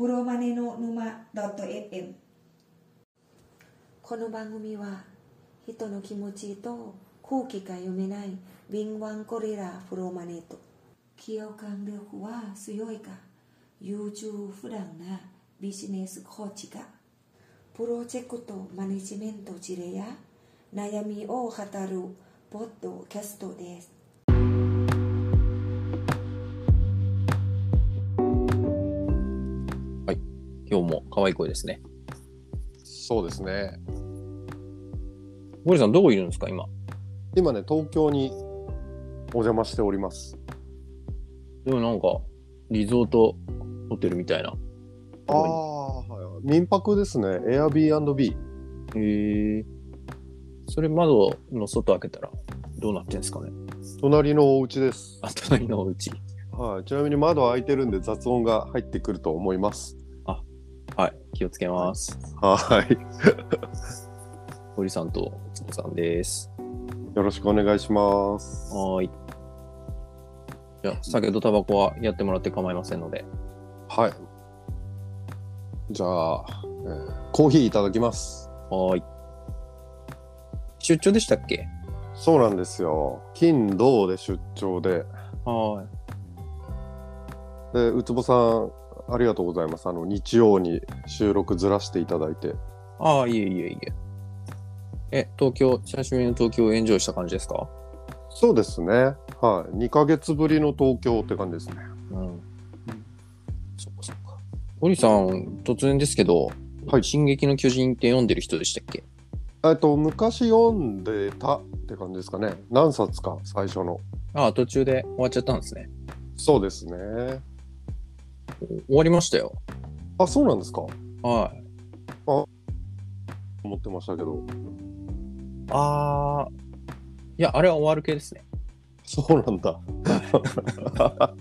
プロマネの沼 .fm この番組は人の気持ちと空気が読めない敏腕ゴリラプロマネと共感力は強いか？優柔不断なビジネスコーチがプロジェクトマネジメント事例や悩みを語るポッドキャストです。今日も可愛い声ですね。そうですね。ゴリさん、どこいるんですか、今？今ね、東京にお邪魔しております。でもなんか、リゾートホテルみたいな。ああ、はいはい。民泊ですね。Airbnb。へえ。それ窓の外開けたらどうなってんですかね？隣のお家です。あ、隣のお家。はい。ちなみに窓開いてるんで雑音が入ってくると思います。はい、気をつけます。はい。ゴリさんとつぼさんです。よろしくお願いします。はーい。じゃあ、酒とタバコはやってもらって構いませんので。はい。じゃあ、えーコーヒーいただきます。はーい。出張でしたっけ？そうなんですよ。金、土で出張で。はで、うつぼさん、ありがとうございます。あの、日曜に収録ずらしていただいて。い。ああ、いえいえいえ。え、東京、久しぶりの東京をエンジョイした感じですか？そうですね。はい。2ヶ月ぶりの東京って感じですね。うん。そっかそっか。ゴリさん、突然ですけど、はい進撃の巨人って読んでる人でしたっけ？えっと、昔読んでたって感じですかね。何冊か、最初の。ああ、途中で終わっちゃったんですね。そうですね。終わりましたよ。あ、そうなんですか？はい。思ってましたけど。ああ、いや、あれは終わる系ですね。そうなんだ。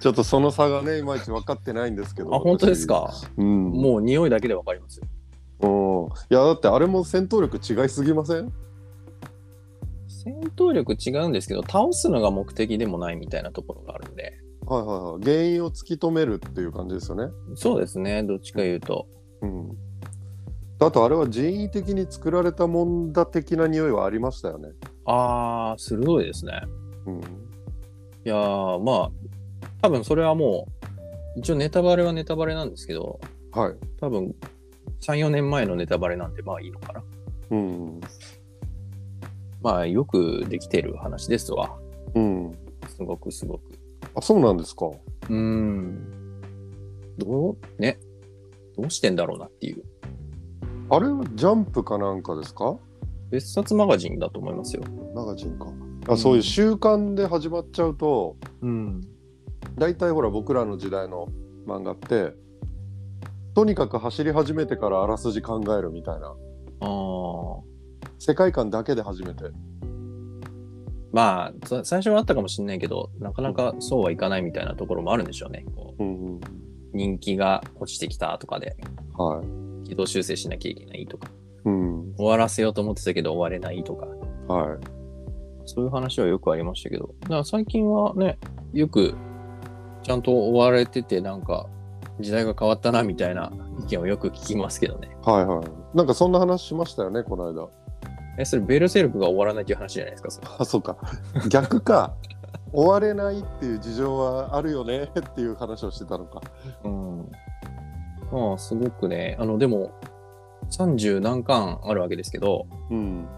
ちょっとその差がね、いまいち分かってないんですけど。あ、本当ですか？私うん。もう匂いだけでわかりますよ。うん。いや、だってあれも戦闘力違いすぎません？戦闘力違うんですけど、倒すのが目的でもないみたいなところがあるんで。はいはいはい。原因を突き止めるっていう感じですよね。そうですね、どっちか言うと。うん。あとあれは人為的に作られたもんだ的な匂いはありましたよね。ああ、鋭いですね。うん。いやー、まあ、多分それはもう、一応ネタバレはネタバレなんですけど、はい。多分3、4年前のネタバレなんで、まあいいのかな。うん。まあ、よくできてる話ですわ。うん。すごくすごく。あ、そうなんですか。うーん。どう、ね。どうしてんだろうなっていう。あれはジャンプかなんかですか？別冊マガジンだと思いますよ。マガジンか。あ、そういう習慣で始まっちゃうと、うん。大体ほら僕らの時代の漫画って、とにかく走り始めてからあらすじ考えるみたいな。ああ。世界観だけで始めて。まあ、さ最初はあったかもしれないけど、なかなかそうはいかないみたいなところもあるんでしょうね。こううんうん。人気が落ちてきたとかで、はい。軌道修正しなきゃいけないとか、うん。終わらせようと思ってたけど終われないとか、はい。そういう話はよくありましたけど、だから最近はね、よくちゃんと終われてて、なんか時代が変わったなみたいな意見をよく聞きますけどね。はいはい。なんかそんな話しましたよね、この間。え、それベルセルクが終わらないっていう話じゃないですか、それ。あ、そうか。逆か。終われないっていう事情はあるよねっていう話をしてたのか。うん。まあ、すごくね、あの、でも、30何巻あるわけですけど、うん。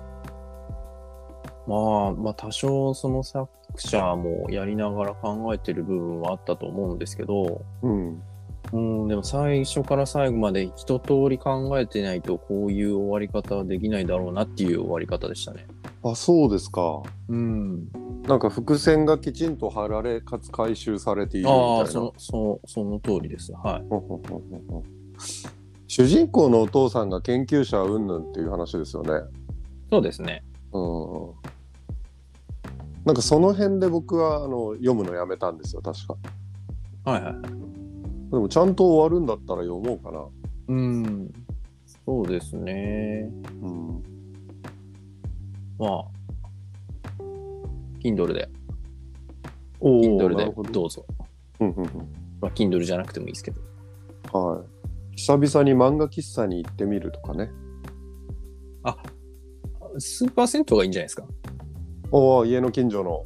まあ、まあ、多少その作者もやりながら考えてる部分はあったと思うんですけど、うん。うん、でも最初から最後まで一通り考えてないとこういう終わり方はできないだろうなっていう終わり方でしたね。あ、そうですか。うん。なんか伏線がきちんと張られ、かつ回収されているみたいな。ああ、その、そう、その通りです。はい。主人公のお父さんが研究者云々っていう話ですよね。そうですね。うん。なんかその辺で僕はあの読むのやめたんですよ、確か。はいはいはい。でもちゃんと終わるんだったら読もうかな。うん。そうですね。うん。まあ、Kindle で、おー Kindle でなるほどどうぞ。うんうんうんまあ、Kindle じゃなくてもいいですけど。はい。久々に漫画喫茶に行ってみるとかね。スーパー銭湯がいいんじゃないですか？おお、家の近所の。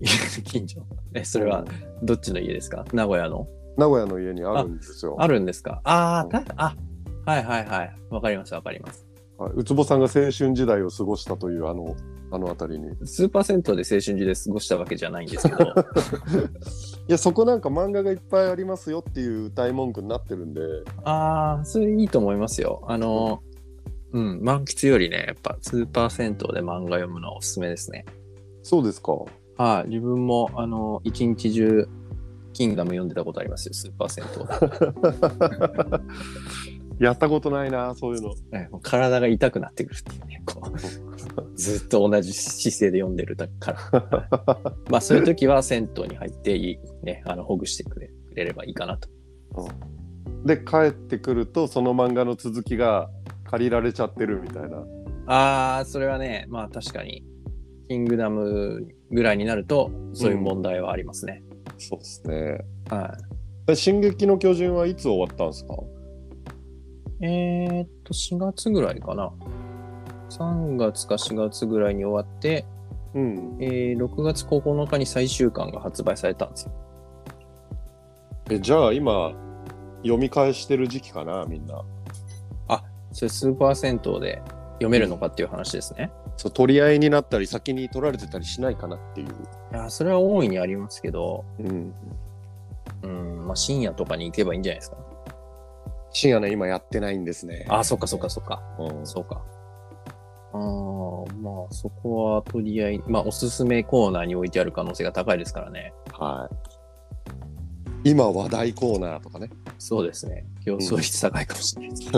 家の近所。え、それはどっちの家ですか？名古屋の？名古屋の家にあるんですよ。あるんですか？あうんあ、はいはいはい。わかりますわかります。はい、ウツボさんが青春時代を過ごしたというあの、あの辺りに。いスーパー銭湯で青春時で過ごしたわけじゃないんですけど、や、そこなんか漫画がいっぱいありますよっていう歌い文句になってるんで、ああ、それいいと思いますよ。あの、うん、満喫よりね、やっぱスーパー銭湯で漫画読むのはおすすめですね。そうですか。はい、自分も、あの、一日中、キングダム読んでたことありますよ、スーパー銭 やったことないな、そういうの。湯。ねもう体が痛くなってくるっていうね、こう、ずっと同じ姿勢で読んでるだから。まあ、そういう時は銭湯に入っていい、ね、あの、ほぐしてくれくれればいいかなと。で、帰ってくると、その漫画の続きが借りられちゃってるみたいな。ああ、それはね、まあ確かに、キングダムぐらいになると、そういう問題はありますね。そうですね。はい。え進撃の巨人はいつ終わったんですか？えー、っと、4月ぐらいかな。3月か4月ぐらいに終わって、うん。えー6月9日に最終巻が発売されたんですよ。え、じゃあ今、読み返してる時期かな、みんな。それスーパー銭湯で読めるのかっていう話ですね。そう、取り合いになったり、先に取られてたりしないかなっていう。いや、それは大いにありますけど、うん。うん、まあ深夜とかに行けばいいんじゃないですか。深夜ね、今やってないんですね。あ、そっかそっかそっか。うん。そうか。あーまあそこはとりあえず、まあおすすめコーナーに置いてある可能性が高いですからね。はい。今話題コーナーとかね。そうですね。競争率高いかもしれないです。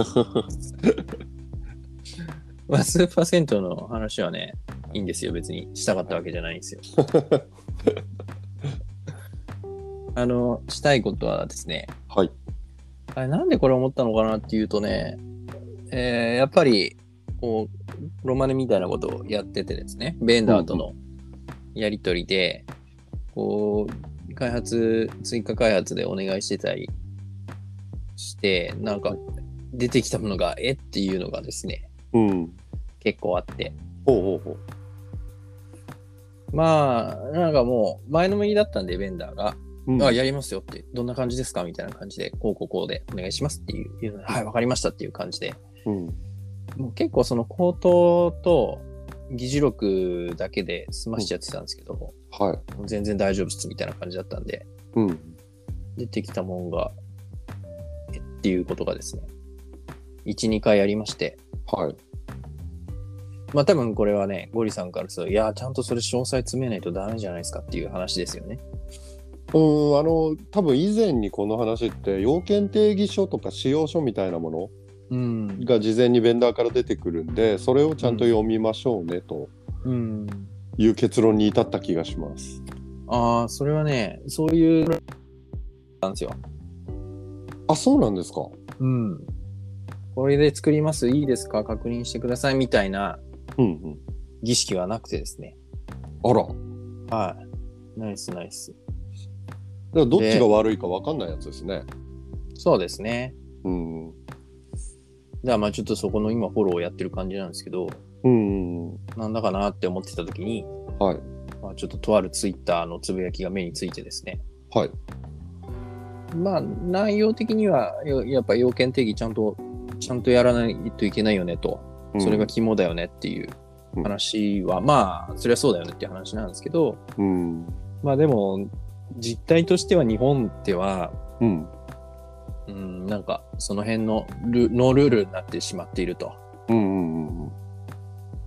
まあスーパー銭湯の話はね、いいんですよ。別にしたかったわけじゃないんですよ。あの、したいことはですね、はい。あれなんでこれ思ったのかなっていうとね、えーやっぱり、こう、ロマネみたいなことをやっててですね、ベンダーとのやりとりで、こう、開発、追加開発でお願いしてたりして、なんか、出てきたものが、え？っていうのがですね、うん。結構あって。ほうほうほう。まあ、なんかもう、前のめりだったんで、ベンダーが、うんあ、やりますよって、どんな感じですかみたいな感じで、こうこうこうでお願いしますっていう、はい、わかりましたっていう感じで、うん。もう結構その口頭と議事録だけで済ましちゃってたんですけど、もはい。う全然大丈夫っすみたいな感じだったんで、うん。出てきたもんが、えっていうことがですね、1、2回ありまして、はい。まあ多分これはね、ゴリさんからすると、いや、ちゃんとそれ詳細詰めないとダメじゃないですかっていう話ですよね。うん、あの、多分以前にこの話って、要件定義書とか使用書みたいなものうん。が事前にベンダーから出てくるんで、それをちゃんと読みましょうねとうん。いう結論に至った気がします。ああ、それはね、そういう、なんですよ。あ、そうなんですか。うん。これで作ります？いいですか？確認してくださいみたいなうんうん。儀式はなくてですね。あら。はい。ナイスナイス。だからどっちが悪いか分かんないやつですね。そうですね。うん。だからまあちょっとそこの今フォローをやってる感じなんですけど、うん。なんだかなって思ってた時に、はい。まあ、ちょっととあるツイッターのつぶやきが目についてですね。はい。まあ内容的にはややっぱ要件定義ちゃんと、ちゃんとやらないといけないよねと。それが肝だよねっていう話は、まあそりゃそうだよねっていう話なんですけど、うん。まあでも実態としては日本では、うん。うん、なんかその辺のルノールールになってしまっていると。うん。うん。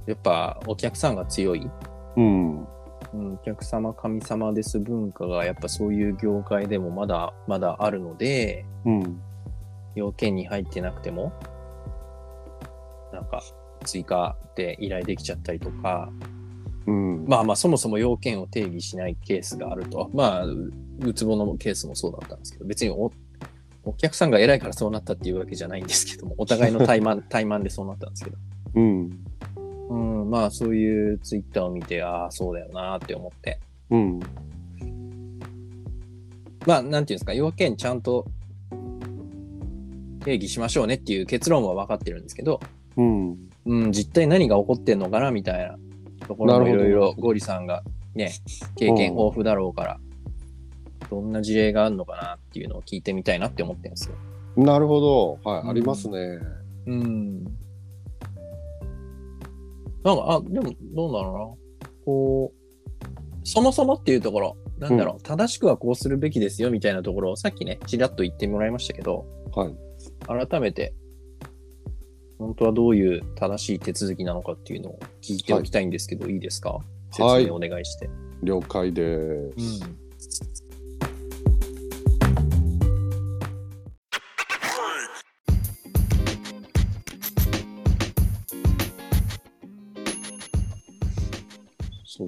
やっぱお客さんが強い、うん。うん、お客様神様です文化がやっぱそういう業界でもまだまだあるので、うん。要件に入ってなくても、なんか追加で依頼できちゃったりとか、うん。まあまあそもそも要件を定義しないケースがあると。まあ、ううつぼのケースもそうだったんですけど、別におお客さんが偉いからそうなったっていうわけじゃないんですけども、お互いの怠慢、怠慢でそうなったんですけど。うん。うん、まあそういうツイッターを見て、ああ、そうだよなって思って。うん。まあ、なんていうんですか、要件ちゃんと定義しましょうねっていう結論は分かってるんですけど、うん。うん、実態何が起こってんのかなみたいなところもいろいろゴリさんがね、経験豊富だろうから、どんな事例があるのかなっていうのを聞いてみたいなって思ってるんですよ。なるほど。はい、うんありますね。うん。なんか、あ、でもどうだろうな。こう、そもそもっていうところ、なんだろう、正しくはこうするべきですよみたいなところをさっきね、ちらっと言ってもらいましたけど、はい。改めて、本当はどういう正しい手続きなのかっていうのを聞いておきたいんですけど、い、いですか？説はい明お願いして。了解です。うん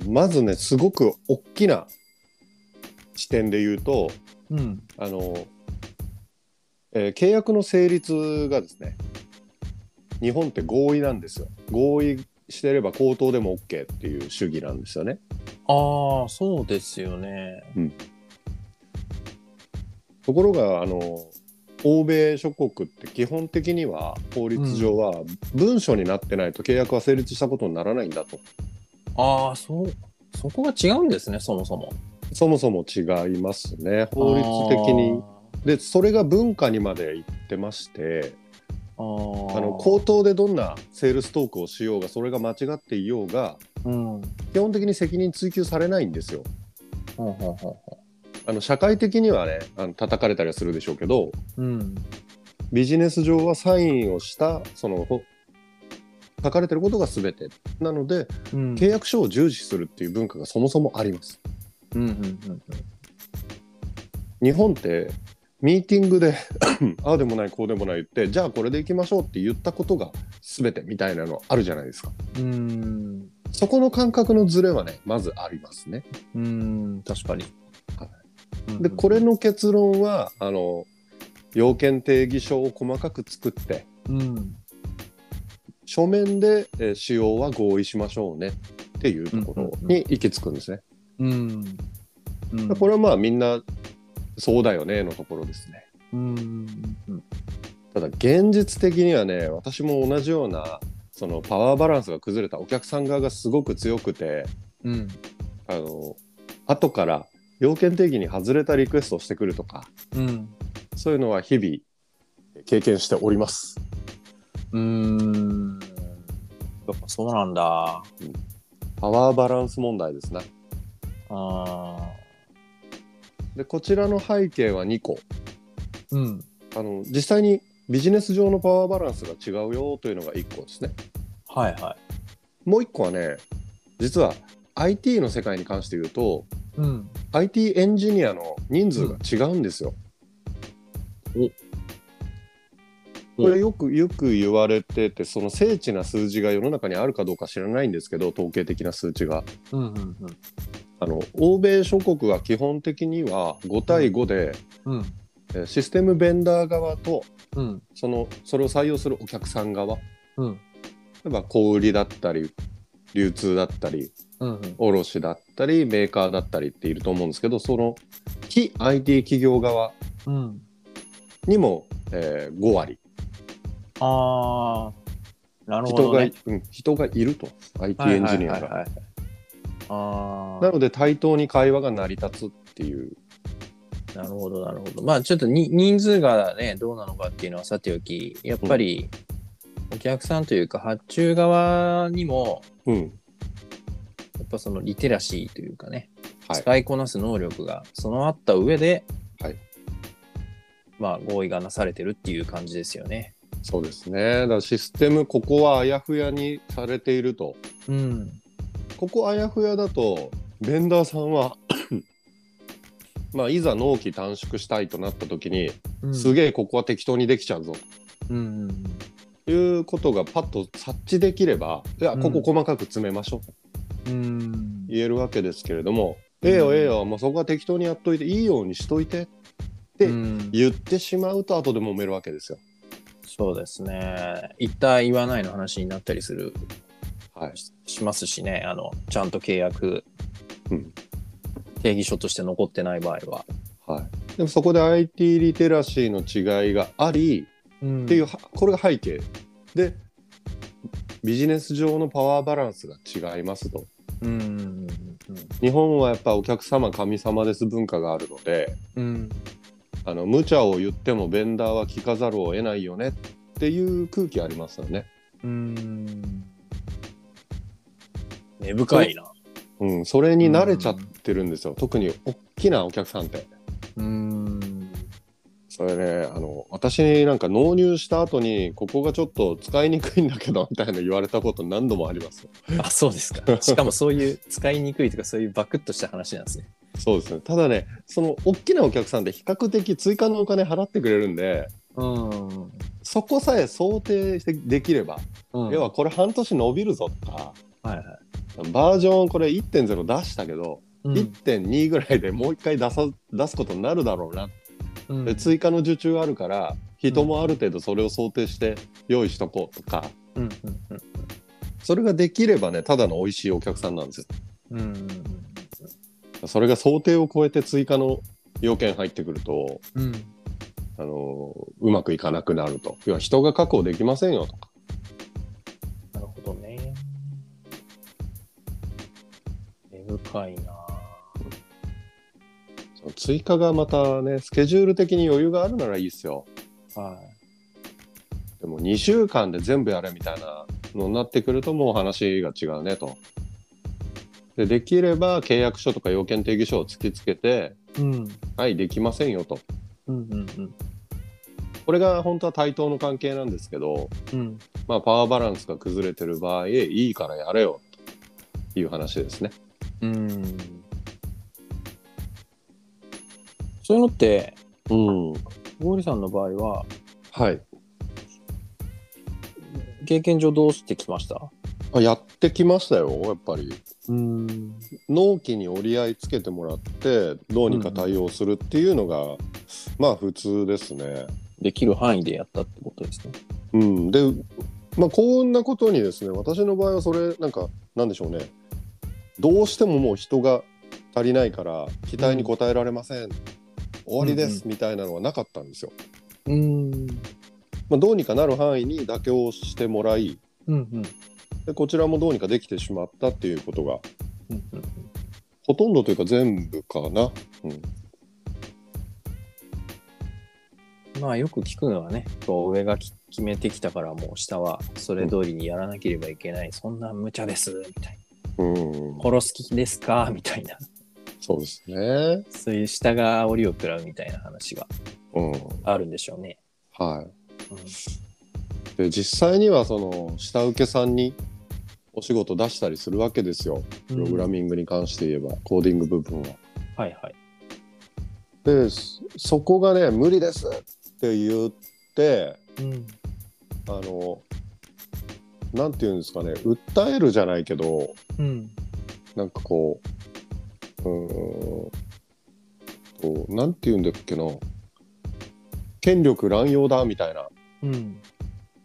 まずね、すごく大きな視点で言うと、うん。あの、えー契約の成立がですね、日本って合意なんですよ。合意してれば口頭でも OK っていう主義なんですよね。ああ、そうですよね。ところが、あの、欧米諸国って基本的には法律上は文書になってないと契約は成立したことにならないんだと。ああ、そう、そこが違うんですね、そもそも。そもそも違いますね。法律的に。で、それが文化にまで行ってまして、あの口頭でどんなセールストークをしようがそれが間違っていようがうん。基本的に責任追及されないんですよ。ほうほうほうほあの社会的にはねあの叩かれたりはするでしょうけどう。うん。ビジネス上はサインをしたそのほ書かれてることが全てなのでうん。契約書を重視するっていう文化がそもそもあります。うんうんうん日本ってミーティングで ああでもないこうでもない言ってじゃあこれでいきましょうって言ったことが全てみたいなのあるじゃないですか。うん。うん。そこの感覚のズレはねまずありますね。うん。確かに。はうんでこれ、の結論はあの要件定義書を細かく作ってうん。書面で、えー使用は合意しましょうねっていうところに行き着くんですね。うん。うん。これはまあみんなそうだよねのところですね。うん。うん。ただ現実的にはね私も同じようなそのパワーバランスが崩れたお客さん側がすごく強くてうん。あの後から要件定義に外れたリクエストをしてくるとかうん。そういうのは日々経験しております。うん。やっぱそうなんだ。パワーバランス問題ですね。あでこちらの背景は2個。ーうん。あの実際にビジネス上のパワーバランスが違うよというのが1個ですね。はいはもう1個はね実は IT の世界に関して言うとい。うん。IT エンジニアの人数が違うんですよ、お。これよくよく言われててその精緻な数字が世の中にあるかどうか知らないんですけど統計的な数値が。うんうんあの欧米諸国は基本的には5対5で、うん。うん。えーシステムベンダー側とうん。そのそれを採用するお客さん側うん。例えば小売りだったり流通だったりうんうん。卸だったりメーカーだったりっていると思うんですけどその非 IT 企業側うん。にも、えー5割ああ。なるほ人が,、どね。うん、人がいると IT エンジニアが。はいはいはいはいあなので対等に会話が成り立つっていう。あ、なるほど、なるほど。まあ、ちょっとに人数がね、どうなのかっていうのはさておき、やっぱり、お客さんというか、発注側にも、うん。やっぱそのリテラシーというかね、はい。使いこなす能力が備わった上で、はい。まあ、合意がなされてるっていう感じですよね。そうですね。だからシステムここはあやふやにされていると。うん。ここあやふやだとベンダーさんはまあいざ納期短縮したいとなった時に、すえ。げえここは適当にできちゃうぞうん。ということがパッと察知できればいやうんここ細かく詰めましょうとうん。言えるわけですけれども、ええよええよもうそこは適当にやっといていいようにしといてでうん言ってしまうと後で揉めるわけですよ。そうですね。言った言わないの話になったりする、はい。ししますしね。あの、ちゃんと契約、うん。定義書として残ってない場合は。はい、でもそこで IT リテラシーの違いがありうん。っていうはこれが背景。でビジネス上のパワーバランスが違いますと。うんうん。日本はやっぱお客様神様です文化があるのでうん。あの無茶を言ってもベンダーは聞かざるを得ないよねっていう空気ありますよね。うん根深いな。うん、それに慣れちゃってるんですよ、特に大きなお客さんって。うん。それねあの私なんか納入した後にここがちょっと使いにくいんだけどみたいな言われたこと何度もありますよあ、そうですか。しかもそういう使いにくいとかそういうバクッとした話なんですね。そうですねただねその大きなお客さんって比較的追加のお金払ってくれるんでうん。そこさえ想定してできれば、うん要はこれ半年伸びるぞとかはいはい。バージョンこれ1.0出したけど、うん。1.2ぐらいでもう一回出さ出すことになるだろうな、うん。で追加の受注あるから人もある程度それを想定して用意しとこうとか。うんうんそれができればねただの美味しいお客さんなんですよ。うんうんそれが想定を超えて追加の要件入ってくるとうん。あのうまくいかなくなると。要は人が確保できませんよとか深いな。その追加がまたねスケジュール的に余裕があるならいいですよはでも2週間で全部やれみたいなのになってくるともう話が違うねと。でできれば契約書とか要件定義書を突きつけてい。うん。はいできませんよと。うんうんうん。これが本当は対等の関係なんですけど、うん。まあ、パワーバランスが崩れてる場合いいからやれよという話ですね。うん。そういうのって、うん。ゴリさんの場合は、はい。経験上どうしてきました？あやってきましたよやっぱり。うん。納期に折り合いつけてもらってどうにか対応するっていうのが、まあ普通ですね。できる範囲でやったってことですね。うん、で、まあ、こんなことにですね私の場合はそれなんかなんでしょうねどうしてももう人が足りないから期待に応えられません、終わりです、みたいなのはなかったんですよ。うん。まあ、どうにかなる範囲に妥協してもらいうんうん。でこちらもどうにかできてしまったっていうことがうんうんほとんどというか全部かな。うんまあよく聞くのはね、こう上がき決めてきたからもう下はそれ通りにやらなければいけない、そんな無茶ですみたいうんな、殺す気ですか？みたいな、そうですね。そういう下が煽りを食らうみたいな話がうん。あるんでしょうね。はい、うん。で実際にはその下請けさんにお仕事出したりするわけですよ。プログラミングに関して言えば、コーディング部分は。はいはい。でそそこがね無理ですって言ってうん。あのなんて言うんですかね訴えるじゃないけどうんなんかこううーんとなんて言うんだっけな権力乱用だみたいなうん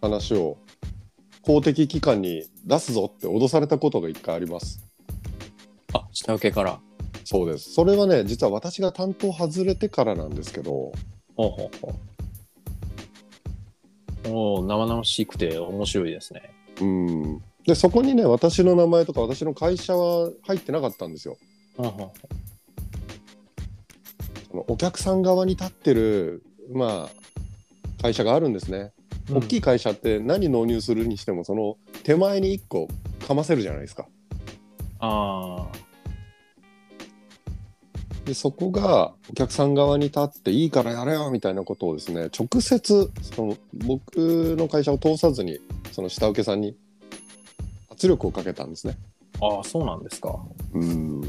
話を公的機関に出すぞって脅されたことが一回あります。あ下請けから。そうです。それはね、実は私が担当外れてからなんですけど、ほうほうほう。おお生々しくて面白いですね。うん。で、そこにね、私の名前とか私の会社は入ってなかったんですよ。ほうほうほそのお客さん側に立ってる、まあ、会社があるんですね。う大きい会社って何納入するにしても、その手前に1個かませるじゃないですか。ああ。でそこがお客さん側に立っていいからやれよみたいなことをですね直接その僕の会社を通さずにその下請けさんに圧力をかけたんですね。ああ、そうなんですか。うん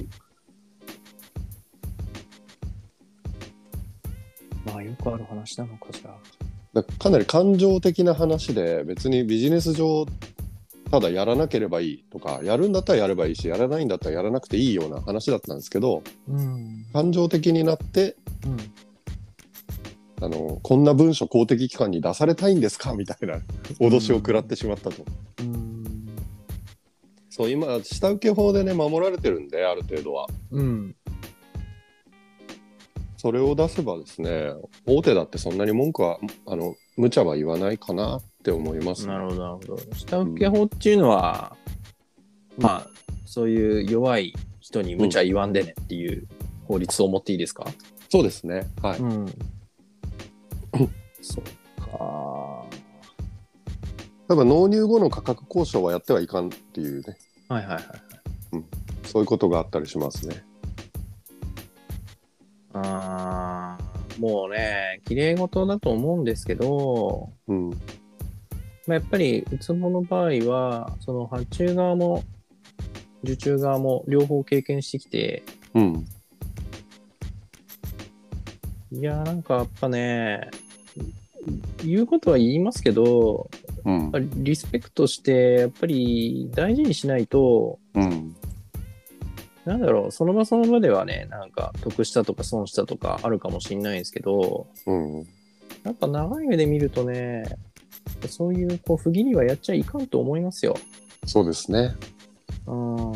まあよくある話なのかじゃあ。だかなり感情的な話で別にビジネス上ただやらなければいいとかやるんだったらやればいいしやらないんだったらやらなくていいような話だったんですけどうん。感情的になってうん。あのこんな文書公的機関に出されたいんですか？みたいな脅しを食らってしまったと。うん。そう今下請け法でね守られてるんである程度はうん。それを出せばですね大手だってそんなに文句はあの無茶は言わないかなって思います、なるほど、なるほど。下請け法っていうのは、まあ、そういう弱い人に無茶言わんでねっていう法律を持っていいですか、そうですねはい、ん。そっか。多分納入後の価格交渉はやってはいかんっていうね。はいはいはい。そういうことがあったりしますね。あーもうね、綺麗事だと思うんですけど、うん。まあ、やっぱり、ウツボの場合は、その発注側も、受注側も両方経験してきて、うんいやーなんかやっぱね、言うことは言いますけど、うんリスペクトして、やっぱり大事にしないと、うんなんだろう、その場その場ではね、なんか得したとか損したとかあるかもしれないんですけど、うんやっぱ長い目で見るとね、そういうこう不義理はやっちゃいかんと思いますよ。そうですねうん。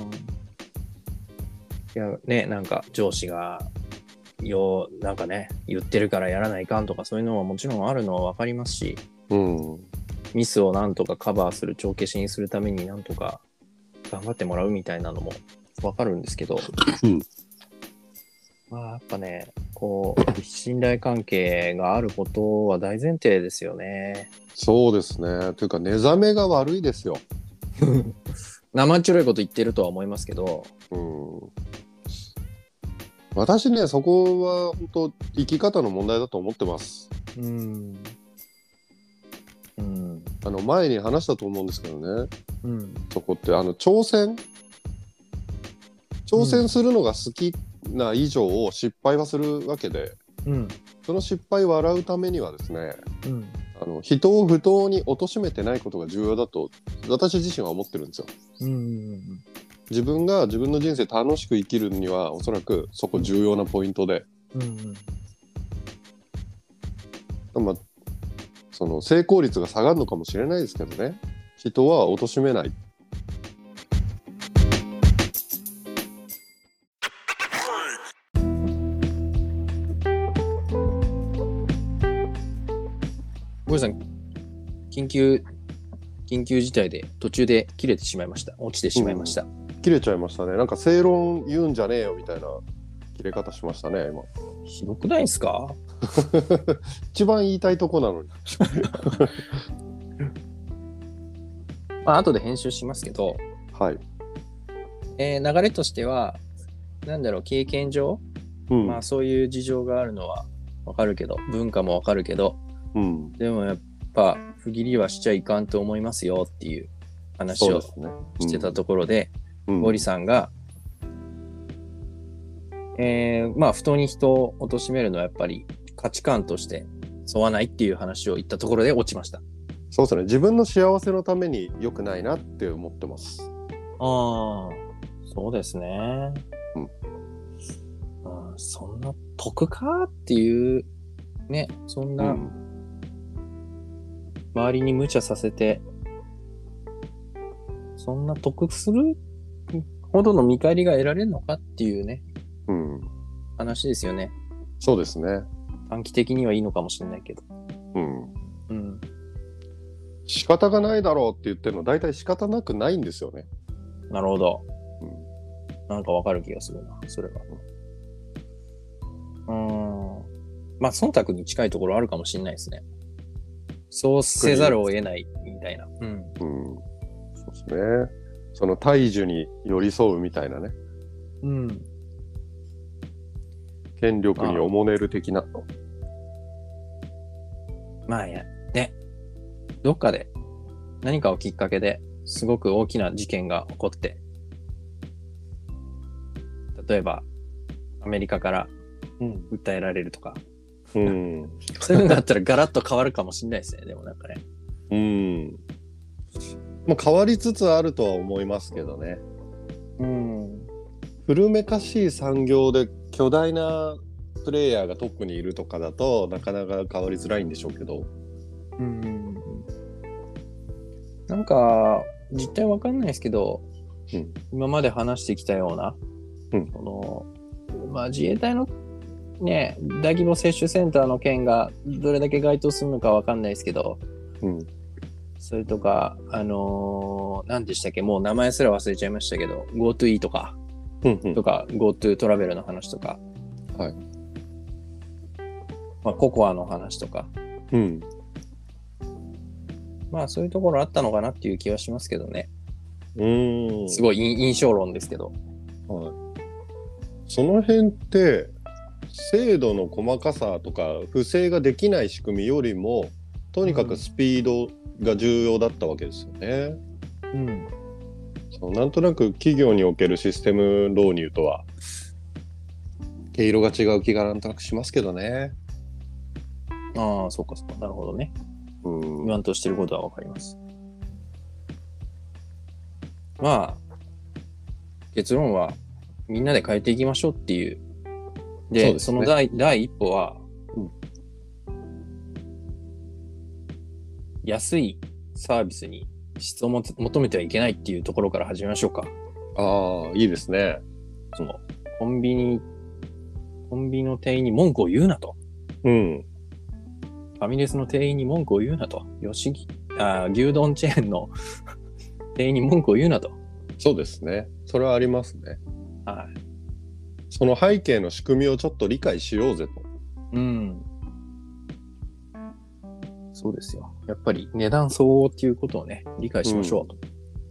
いや、ね、なんか上司が、よう、なんかね、言ってるからやらないかんとかそういうのはもちろんあるのはわかりますし、うんミスをなんとかカバーする、帳消しにするためになんとか頑張ってもらうみたいなのもわかるんですけど、うん。まあやっぱね、こう、信頼関係があることは大前提ですよね。そうですね。というか寝覚めが悪いですよ。生っちょろいこと言ってるとは思いますけど、うん私ねそこは本当生き方の問題だと思ってますうん。うん。あの前に話したと思うんですけどねうん。そこってあの挑戦？挑戦するのが好きな以上を失敗はするわけでうん。その失敗を笑うためにはですねうん。あの人を不当に貶めてないことが重要だと私自身は思ってるんですよ。うん。自分が自分の人生楽しく生きるにはおそらくそこ重要なポイントで、うん。まあ、その成功率が下がるのかもしれないですけどね人は貶めないゴリさん、緊急、緊急事態で途中で切れてしまいました。落ちてしまいました。切れちゃいましたね。なんか正論言うんじゃねえよみたいな切れ方しましたね今。ひどくないですか？一番言いたいとこなのに。まあ、後で編集しますけど、はい、えー流れとしては、なんだろう、経験上、うん。まあそういう事情があるのはわかるけど、文化もわかるけど、うん、でもやっぱ、不義理はしちゃいかんと思いますよっていう話をしてたところで、うん。ゴリさんが、えーまあ、不当に人を貶めるのはやっぱり価値観として沿わないっていう話を言ったところで落ちました。そうですね。自分の幸せのために良くないなって思ってます。ああ、そうですね。うん。うんそんな得かっていう、ね、そんうなん。周りに無茶させて、そんな得するほどの見返りが得られるのかっていうね、うん、話ですよね。そうですね短期的にはいいのかもしれないけど。うんうん。仕方がないだろうって言ってるの大体仕方なくないんですよねなるほど。うんなんかわかる気がするな、それは。うーん。まあ、忖度に近いところあるかもしれないですね。そうせざるを得ないみたいな。うん。うんそうですねその大樹に寄り添うみたいなねうん。権力におもねる的なまあ、や、ね。どっかで何かをきっかけですごく大きな事件が起こって、例えば、アメリカからうん、訴えられるとか、うんそういうのがあったらガラッと変わるかもしれないですね、でもなんかね。うん、もう変わりつつあるとは思いますけどねうん。古めかしい産業で巨大なプレイヤーがトップにいるとかだとなかなか変わりづらいんでしょうけどうん。なんか、実態わかんないですけど、うん今まで話してきたような、うんその、まあ自衛隊のね、大規模接種センターの件がどれだけ該当するのかわかんないですけど、うん。それとか、あのー何でしたっけ？もう名前すら忘れちゃいましたけど、GoToE とか、うんうんとか GoTo トラベルの話とか、はい。まあ、ココアの話とか、うん。まあそういうところあったのかなっていう気はしますけどね。うーん。すごい印印象論ですけど。はい。その辺って、制度の細かさとか、不正ができない仕組みよりも、とにかくスピードが重要だったわけですよね。うん。そうなんとなく企業におけるシステム導入とは、毛色が違う気がなんとなくしますけどね。ああ、そうかそうか。なるほどね。うん。言わんとしてることはわかります。まあ、結論は、みんなで変えていきましょうっていう。で、そねの第第一歩は、安いサービスに質をも求めてはいけないっていうところから始めましょうか。ああ、いいですね。その、コンビニ、コンビニの店員に文句を言うなと。うん。ファミレスの店員に文句を言うなと。よしぎ、あー牛丼チェーンの 店員に文句を言うなと。そうですね。それはありますね。はい。その背景の仕組みをちょっと理解しようぜと。うん。そうですよ。やっぱり値段相応っていうことをね、理解しましょうと。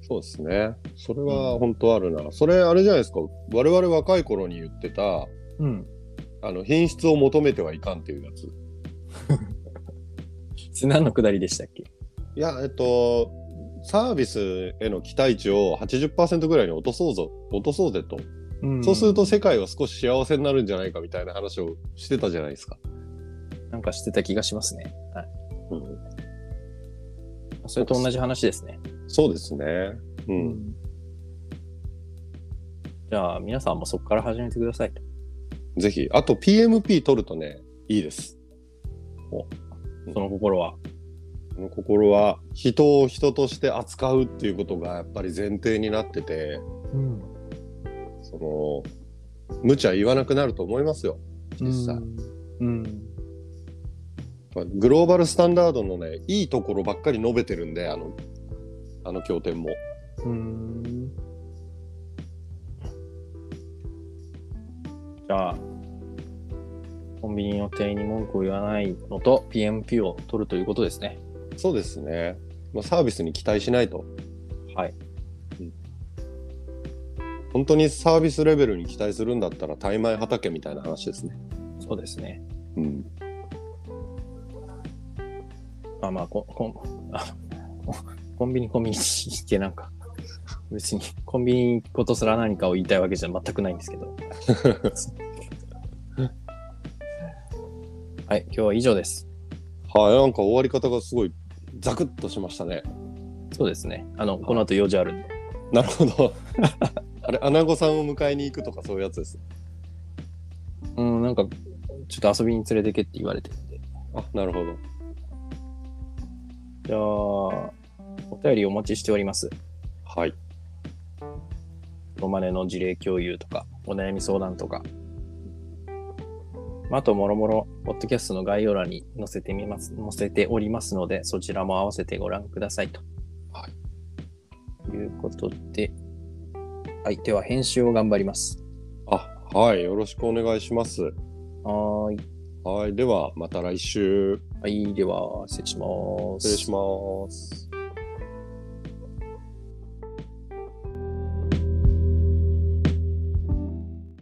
そうですね。それは本当あるな。それあれじゃないですか。我々若い頃に言ってた、うん。あの、品質を求めてはいかんっていうやつ。何のくだりでしたっけ？いや、えっと、サービスへの期待値を80%ぐらいに落とそうぞ、落とそうぜと。うんそうすると世界は少し幸せになるんじゃないかみたいな話をしてたじゃないですか。なんかしてた気がしますね。はい。うん、それと同じ話ですね。そうですね。うん。じゃあ、皆さんもそこから始めてくださいと。ぜひ。あと PMP 取るとね、いいです。その心は。この心は人を人として扱うっていうことがやっぱり前提になってて、うん。その、無茶言わなくなると思いますよ。実際。うん。グローバルスタンダードのね、いいところばっかり述べてるんで、あの、あの経典も。うん。じゃあ、コンビニの店員に文句を言わないのと PMP を取るということですね。そうですね。まあ、サービスに期待しないと。はい。本当にサービスレベルに期待するんだったら、タイマイ畑みたいな話ですね。そうですね。うん。まあまあ、ここんあ コンビニコンビニってなんか、別にコンビニことすら何かを言いたいわけじゃ全くないんですけど。はい、今日は以上です。はい、なんか終わり方がすごいザクッとしましたね。そうですね。あの、この後用事あるんで。なるほど。あれ、アナゴさんを迎えに行くとかそういうやつです。うん、なんか、ちょっと遊びに連れてけって言われてるんで。あ、なるほど。じゃあ、お便りお待ちしております。はい。ロマネの事例共有とか、お悩み相談とか。まああと、もろもろ、ポッドキャストの概要欄に載せてみます、載せておりますので、そちらも合わせてご覧くださいと。。はいいうことで、はい。では、編集を頑張ります。あ、はい。よろしくお願いします。はーい。はい。では、また来週。はい。では、失礼します。失礼します。